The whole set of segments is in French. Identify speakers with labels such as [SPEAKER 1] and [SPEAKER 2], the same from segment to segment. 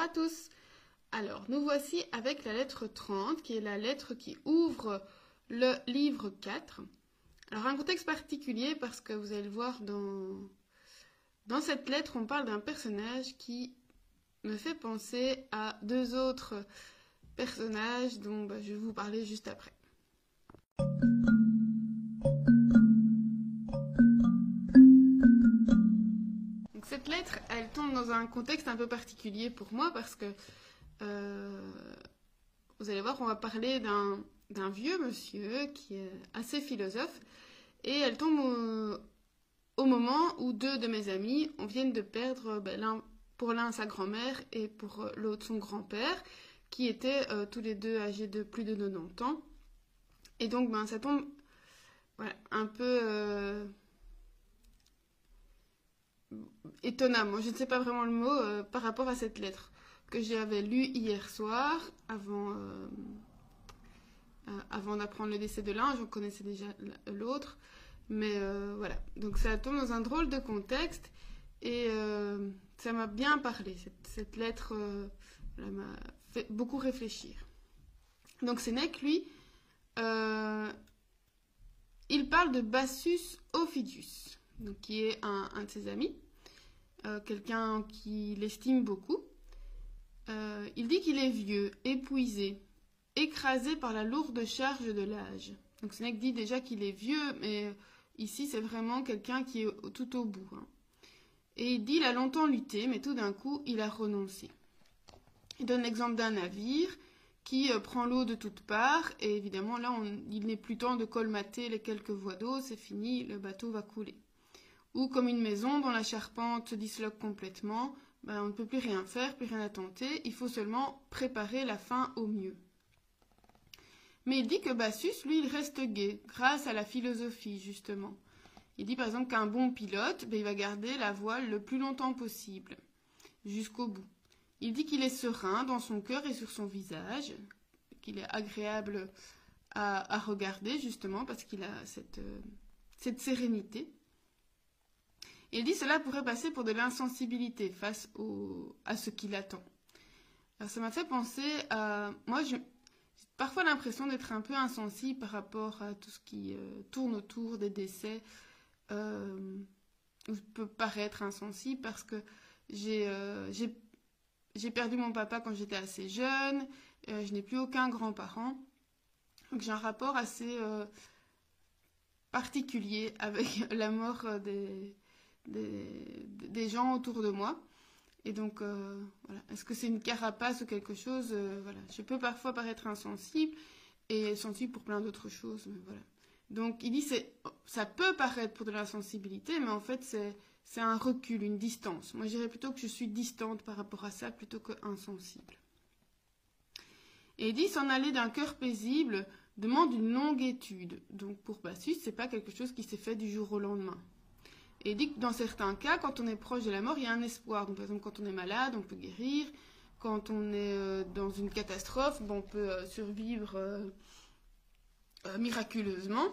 [SPEAKER 1] À tous. Alors, nous voici avec la lettre 30, qui est la lettre qui ouvre le livre 4. Alors, un contexte particulier parce que vous allez le voir dans, dans cette lettre, on parle d'un personnage qui me fait penser à deux autres personnages dont bah, je vais vous parler juste après. cette lettre, elle tombe dans un contexte un peu particulier pour moi parce que euh, vous allez voir, on va parler d'un vieux monsieur qui est assez philosophe et elle tombe au, moment où deux de mes amis viennent de perdre ben, pour l'un sa grand-mère et pour l'autre son grand-père qui étaient euh, tous les deux âgés de plus de 90 ans. Et donc ben, ça tombe un peu... Euh, étonnamment, je ne sais pas vraiment le mot, euh, par rapport à cette lettre que j'avais lue hier soir, avant, euh, euh, avant d'apprendre le décès de l'un, je connaissais déjà l'autre. Mais voilà, donc ça tombe dans un drôle de contexte et ça m'a bien parlé. Cette, cette lettre m'a fait beaucoup réfléchir. Donc Sénèque, lui, il parle de Bassus Ophidius, donc qui est un de ses amis. Euh, quelqu'un qui l'estime beaucoup. Euh, il dit qu'il est vieux, épuisé, écrasé par la lourde charge de l'âge. Donc Sénèque dit déjà qu'il est vieux, mais ici c'est vraiment quelqu'un qui est tout au bout. Hein. Et il dit qu'il a longtemps lutté, mais tout d'un coup il a renoncé. Il donne l'exemple d'un navire qui euh, prend l'eau de toutes parts, et évidemment là il n'est plus temps de colmater les quelques voies d'eau, c'est fini, le bateau va couler ou comme une maison dont la charpente se disloque complètement, ben, on ne peut plus rien faire, plus rien à tenter, il faut seulement préparer la fin au mieux. Mais il dit que Bassus, lui, il reste gai, grâce à la philosophie, justement. Il dit par exemple qu'un bon pilote, ben, il va garder la voile le plus longtemps possible, jusqu'au bout. Il dit qu'il est serein dans son cœur et sur son visage, qu'il est agréable à, regarder, justement, parce qu'il a cette, euh, cette sérénité. Il dit cela pourrait passer pour de l'insensibilité face à ce qu'il attend. Alors ça m'a fait penser à... Moi, j'ai parfois l'impression d'être un peu insensible par rapport à tout ce qui euh, tourne autour des décès. Euh, je peux paraître insensible parce que euh, j'ai perdu mon papa quand j'étais assez jeune. je n'ai plus aucun grand-parent. Donc j'ai un rapport assez particulier avec la mort des des, gens autour de moi. Et donc, euh, voilà. Est-ce que c'est une carapace ou quelque chose euh, Voilà. Je peux parfois paraître insensible et sensible pour plein d'autres choses. Donc, il dit c'est, ça peut paraître pour de l'insensibilité, mais en fait, c'est, c'est un recul, une distance. Moi, je dirais plutôt que je suis distante par rapport à ça plutôt que insensible. Et il dit s'en aller d'un cœur paisible demande une longue étude. Donc, pour Bassus, c'est pas quelque chose qui s'est fait du jour au lendemain. Et dit que dans certains cas, quand on est proche de la mort, il y a un espoir. Donc, par exemple, quand on est malade, on peut guérir. Quand on est euh, dans une catastrophe, on peut euh, survivre euh, miraculeusement.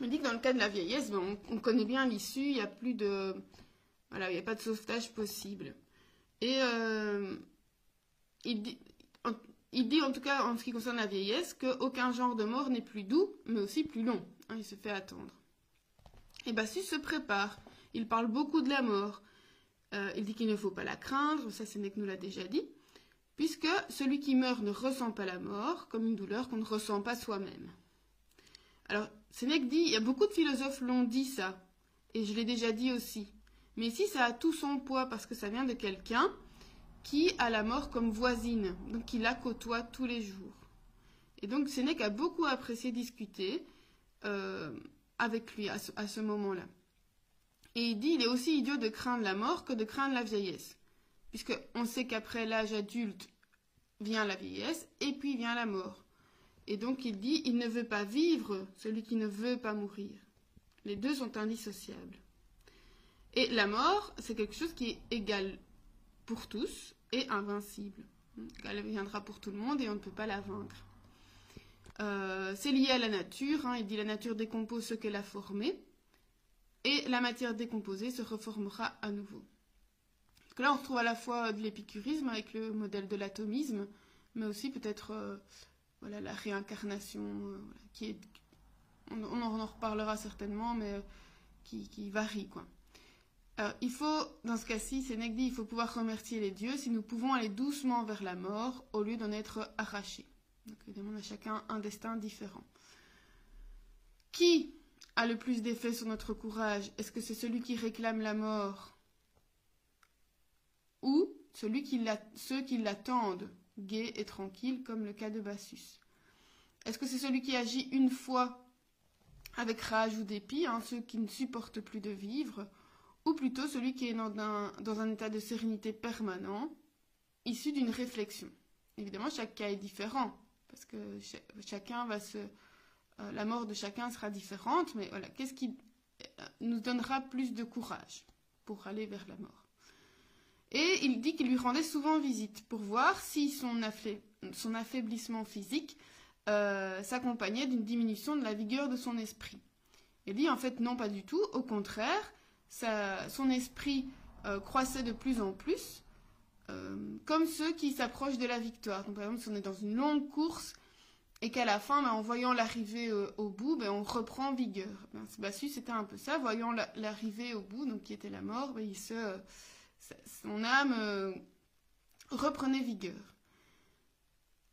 [SPEAKER 1] Il dit que dans le cas de la vieillesse, ben, on, connaît bien l'issue, il n'y a plus de. Voilà, il a pas de sauvetage possible. Et il dit, en, il dit, en tout cas, en ce qui concerne la vieillesse, qu'aucun genre de mort n'est plus doux, mais aussi plus long. Hein, il se fait attendre. Et Bassus se prépare. Il parle beaucoup de la mort. Euh, il dit qu'il ne faut pas la craindre, ça Sénèque nous l'a déjà dit, puisque celui qui meurt ne ressent pas la mort comme une douleur qu'on ne ressent pas soi-même. Alors, Sénèque dit, il y a beaucoup de philosophes l'ont dit ça, et je l'ai déjà dit aussi. Mais ici, ça a tout son poids parce que ça vient de quelqu'un qui a la mort comme voisine, donc qui la côtoie tous les jours. Et donc Sénèque a beaucoup apprécié discuter. Euh, avec lui à ce, moment-là. Et il dit, il est aussi idiot de craindre la mort que de craindre la vieillesse. Puisque on sait qu'après l'âge adulte vient la vieillesse et puis vient la mort. Et donc il dit, il ne veut pas vivre celui qui ne veut pas mourir. Les deux sont indissociables. Et la mort, c'est quelque chose qui est égal pour tous et invincible. Elle viendra pour tout le monde et on ne peut pas la vaincre. Euh, c'est lié à la nature. Hein. il dit la nature décompose ce qu'elle a formé. Et la matière décomposée se reformera à nouveau. Donc là, on retrouve à la fois de l'épicurisme avec le modèle de l'atomisme, mais aussi peut-être euh, voilà, la réincarnation, euh, qui est, on, en reparlera certainement, mais qui, varie. Quoi. Il faut, dans ce cas-ci, Sénèque dit, il faut pouvoir remercier les dieux si nous pouvons aller doucement vers la mort au lieu d'en être arrachés. Donc, évidemment, on a chacun un destin différent. Qui a le plus d'effet sur notre courage? Est-ce que c'est celui qui réclame la mort? Ou celui qui ceux qui l'attendent, gai et tranquille, comme le cas de Bassus? Est-ce que c'est celui qui agit une fois avec rage ou dépit, hein, ceux qui ne supportent plus de vivre, ou plutôt celui qui est dans un état de sérénité permanent, issu d'une réflexion? Évidemment, chaque cas est différent, parce que chacun va se euh, la mort de chacun sera différente, mais voilà, qu'est-ce qui euh, nous donnera plus de courage pour aller vers la mort? Et il dit qu'il lui rendait souvent visite pour voir si son, affaiblissement physique euh, s'accompagnait d'une diminution de la vigueur de son esprit. Il dit en fait non, pas du tout, au contraire, son esprit croissait de plus en plus, comme ceux qui s'approchent de la victoire. Donc, par exemple, si on est dans une longue course et qu'à la fin, ben, en voyant l'arrivée euh, au bout, ben, on reprend vigueur. Ben, Bassus, c'était un peu ça, voyant l'arrivée au bout, donc qui était la mort, ben, il se, son âme euh, reprenait vigueur.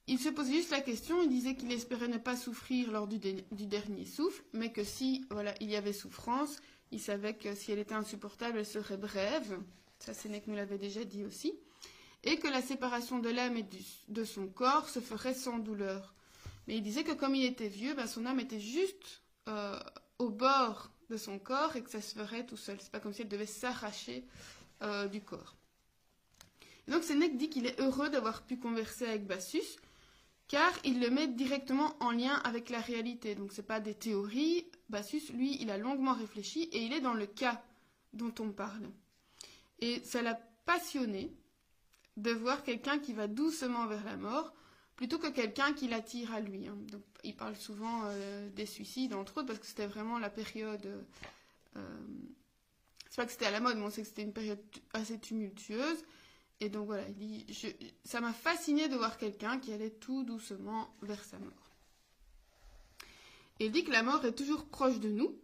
[SPEAKER 1] Il se posait juste la question, il disait qu'il espérait ne pas souffrir lors du, dernier souffle, mais que si il y avait souffrance, il savait que si elle était insupportable, elle serait brève. Ça, Sénèque nous l'avait déjà dit aussi. Et que la séparation de l'âme et de son corps se ferait sans douleur. Mais il disait que comme il était vieux, ben, son âme était juste euh, au bord de son corps et que ça se ferait tout seul. C'est pas comme si elle devait s'arracher euh, du corps. Donc Sénèque dit qu'il est heureux d'avoir pu converser avec Bassus, car il le met directement en lien avec la réalité. Donc c'est pas des théories. Bassus, lui, il a longuement réfléchi et il est dans le cas dont on parle. Et ça l'a passionné de voir quelqu'un qui va doucement vers la mort, plutôt que quelqu'un qui l'attire à lui. Hein. Il parle souvent euh, des suicides, entre autres, parce que c'était vraiment la période. Euh, c'est pas que c'était à la mode, mais on sait que c'était une période assez tumultueuse. Et donc voilà, il dit, ça m'a fasciné de voir quelqu'un qui allait tout doucement vers sa mort. Il dit que la mort est toujours proche de nous,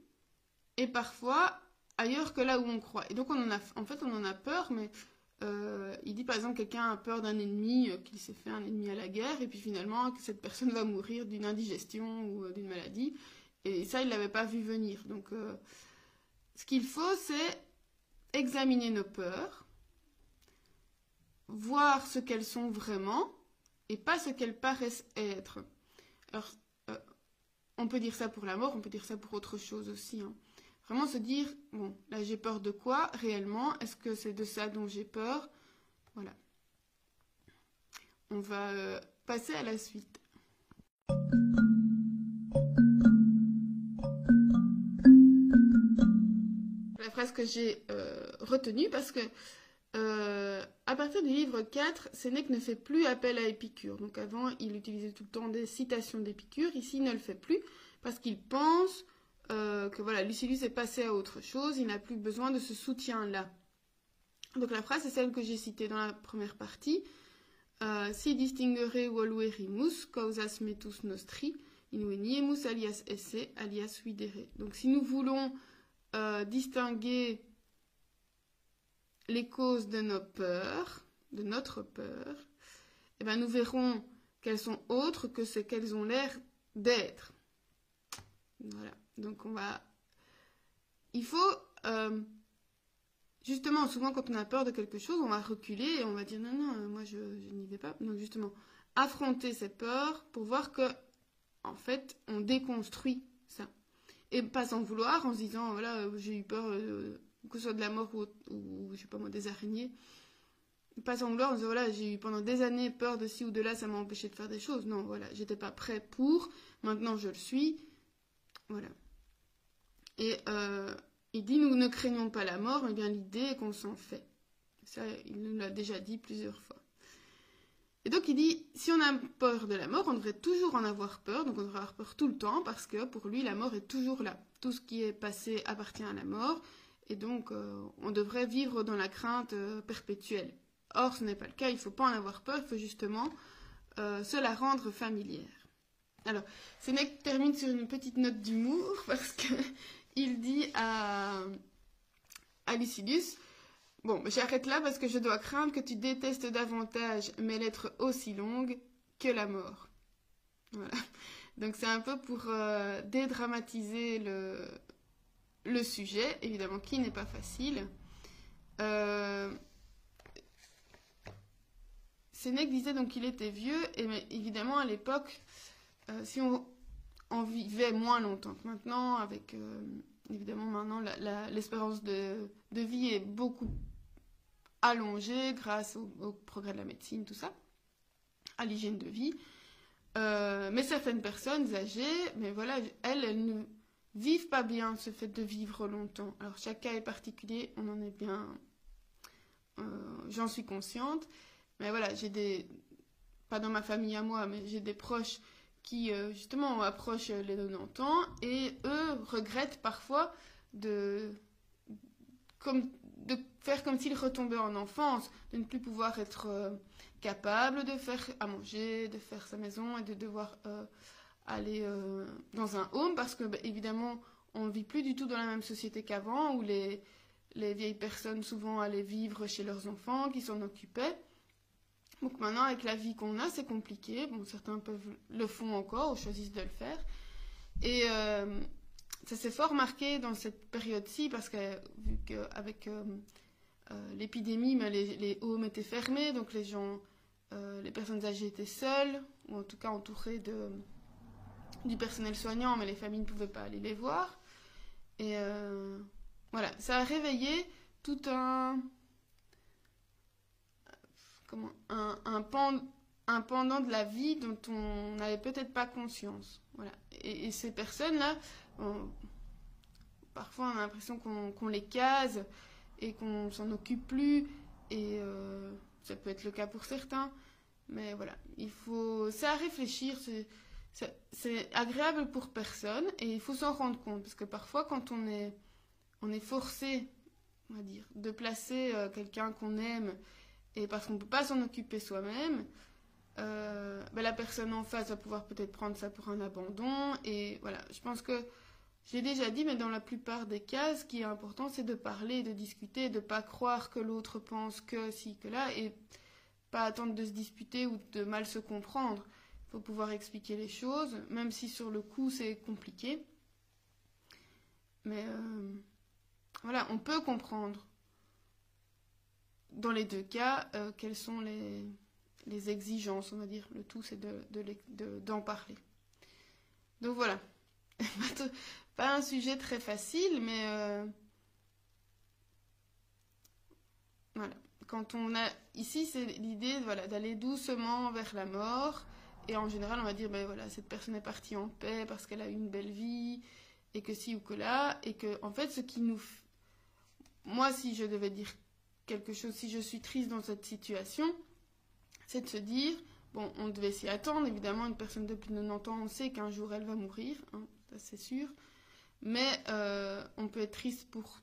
[SPEAKER 1] et parfois ailleurs que là où on croit. Et donc on en en fait, on en a peur, mais euh, il dit par exemple quelqu'un a peur d'un ennemi, euh, qu'il s'est fait un ennemi à la guerre, et puis finalement que cette personne va mourir d'une indigestion ou euh, d'une maladie. Et ça, il ne l'avait pas vu venir. Donc, ce qu'il faut, c'est examiner nos peurs, voir ce qu'elles sont vraiment, et pas ce qu'elles paraissent être. Alors, on peut dire ça pour la mort, on peut dire ça pour autre chose aussi. Hein. Vraiment se dire, bon, là j'ai peur de quoi réellement? Est-ce que c'est de ça dont j'ai peur? Voilà. On va euh, passer à la suite. La phrase que j'ai euh, retenue parce que euh, à partir du livre 4, Sénèque ne fait plus appel à Épicure. Donc avant, il utilisait tout le temps des citations d'Épicure. Ici, il ne le fait plus parce qu'il pense euh, que voilà, Lucilius est passé à autre chose, il n'a plus besoin de ce soutien-là. Donc la phrase est celle que j'ai citée dans la première partie. Euh, si distinguere voluerimus causas metus nostri, inueniemus alias esse alias videre. Donc si nous voulons euh, distinguer les causes de nos peurs, de notre peur, eh ben nous verrons qu'elles sont autres que ce qu'elles ont l'air d'être. Voilà. Donc on va... Il faut... Euh, justement, souvent quand on a peur de quelque chose, on va reculer et on va dire non, non, euh, moi je, n'y vais pas. Donc justement, affronter cette peur pour voir que, en fait, on déconstruit ça. Et pas s'en vouloir en se disant, voilà, euh, j'ai eu peur, que ce soit de la mort ou, ou, je sais pas moi, des araignées. Pas s'en vouloir en se disant, voilà, j'ai eu pendant des années peur de ci ou de là, ça m'a empêché de faire des choses. Non, voilà, j'étais pas prêt pour, maintenant je le suis. Voilà. Et euh, il dit nous ne craignons pas la mort, mais bien l'idée est qu'on s'en fait. Ça, il nous l'a déjà dit plusieurs fois. Et donc il dit si on a peur de la mort, on devrait toujours en avoir peur, donc on devrait avoir peur tout le temps, parce que pour lui la mort est toujours là. Tout ce qui est passé appartient à la mort, et donc on devrait vivre dans la crainte perpétuelle. Or, ce n'est pas le cas, il ne faut pas en avoir peur, il faut justement se la rendre familière. Alors, Sénèque termine sur une petite note d'humour parce qu'il dit à, à Bon, j'arrête là parce que je dois craindre que tu détestes davantage mes lettres aussi longues que la mort. Voilà. Donc c'est un peu pour euh, dédramatiser le, sujet, évidemment, qui n'est pas facile. Euh, Sénèque disait donc qu'il était vieux, et évidemment à l'époque, si on, on, vivait moins longtemps que maintenant, avec euh, évidemment maintenant l'espérance de, de, vie est beaucoup allongée grâce au, progrès de la médecine, tout ça, à l'hygiène de vie. Euh, mais certaines personnes âgées, mais voilà, elles, elles ne vivent pas bien ce fait de vivre longtemps. Alors chaque cas est particulier, on en est bien, j'en suis consciente. Mais voilà, j'ai des, pas dans ma famille à moi, mais j'ai des proches qui euh, justement approchent les 90 ans et eux regrettent parfois de, faire comme s'ils retombaient en enfance, de ne plus pouvoir être euh, capable de faire à manger, de faire sa maison et de devoir euh, aller dans un home parce que bah, évidemment on ne vit plus du tout dans la même société qu'avant où les vieilles personnes souvent allaient vivre chez leurs enfants qui s'en occupaient. Donc maintenant, avec la vie qu'on a, c'est compliqué. Certains peuvent le font encore ou choisissent de le faire. Et euh, ça s'est fort marqué dans cette période-ci parce que vu qu'avec euh, euh, l'épidémie, les, les homes étaient fermés, donc les gens, les personnes âgées étaient seules ou en tout cas entourées de du personnel soignant, mais les familles ne pouvaient pas aller les voir. Et voilà, ça a réveillé tout un un, un, pendant de la vie dont on n'avait peut-être pas conscience. Voilà. Et, ces personnes-là, parfois on a l'impression qu'on les case et qu'on s'en occupe plus. Et euh, ça peut être le cas pour certains. Mais voilà, il faut. C'est à réfléchir. C'est agréable pour personne et il faut s'en rendre compte. Parce que parfois, quand on est, on est forcé, on va dire, de placer euh, quelqu'un qu'on aime et parce qu'on ne peut pas s'en occuper soi-même, euh, ben la personne en face va pouvoir peut-être prendre ça pour un abandon. Et voilà, je pense que j'ai déjà dit, mais dans la plupart des cas, ce qui est important, c'est de parler, de discuter, de ne pas croire que l'autre pense que si, que là, et pas attendre de se disputer ou de mal se comprendre. Il faut pouvoir expliquer les choses, même si sur le coup c'est compliqué. Mais euh, voilà, on peut comprendre dans les deux cas, euh, quelles sont les, exigences, on va dire. Le tout, c'est d'en de, de, parler. Donc voilà. Pas un sujet très facile, mais euh, voilà. Quand on a ici, c'est l'idée voilà, d'aller doucement vers la mort. Et en général, on va dire, ben voilà, cette personne est partie en paix parce qu'elle a eu une belle vie, et que si ou que là, et que, en fait, ce qui nous. Moi, si je devais dire quelque chose, si je suis triste dans cette situation, c'est de se dire, bon, on devait s'y attendre, évidemment, une personne de plus de 90 ans, on sait qu'un jour elle va mourir, hein, ça c'est sûr, mais euh, on peut être triste pour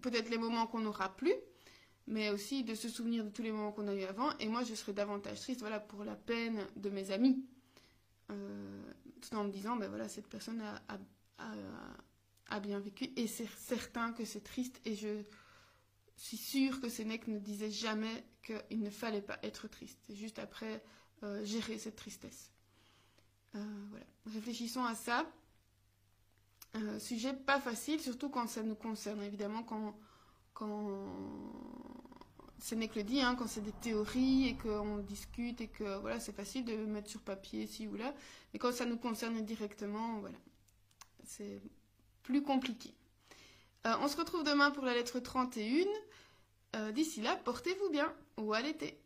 [SPEAKER 1] peut-être les moments qu'on n'aura plus, mais aussi de se souvenir de tous les moments qu'on a eu avant, et moi je serais davantage triste, voilà, pour la peine de mes amis, euh, tout en me disant, ben voilà, cette personne a, a, a bien vécu, et c'est certain que c'est triste, et je je suis sûre que Sénèque ne disait jamais qu'il ne fallait pas être triste. C'est juste après euh, gérer cette tristesse. Euh, voilà. Réfléchissons à ça. Euh, sujet pas facile, surtout quand ça nous concerne. Évidemment, quand, quand Sénèque le dit, hein, quand c'est des théories et qu'on discute et que voilà, c'est facile de mettre sur papier ici ou là. Mais quand ça nous concerne directement, voilà, c'est plus compliqué. On se retrouve demain pour la lettre 31. Euh, d'ici là, portez-vous bien ou à l'été.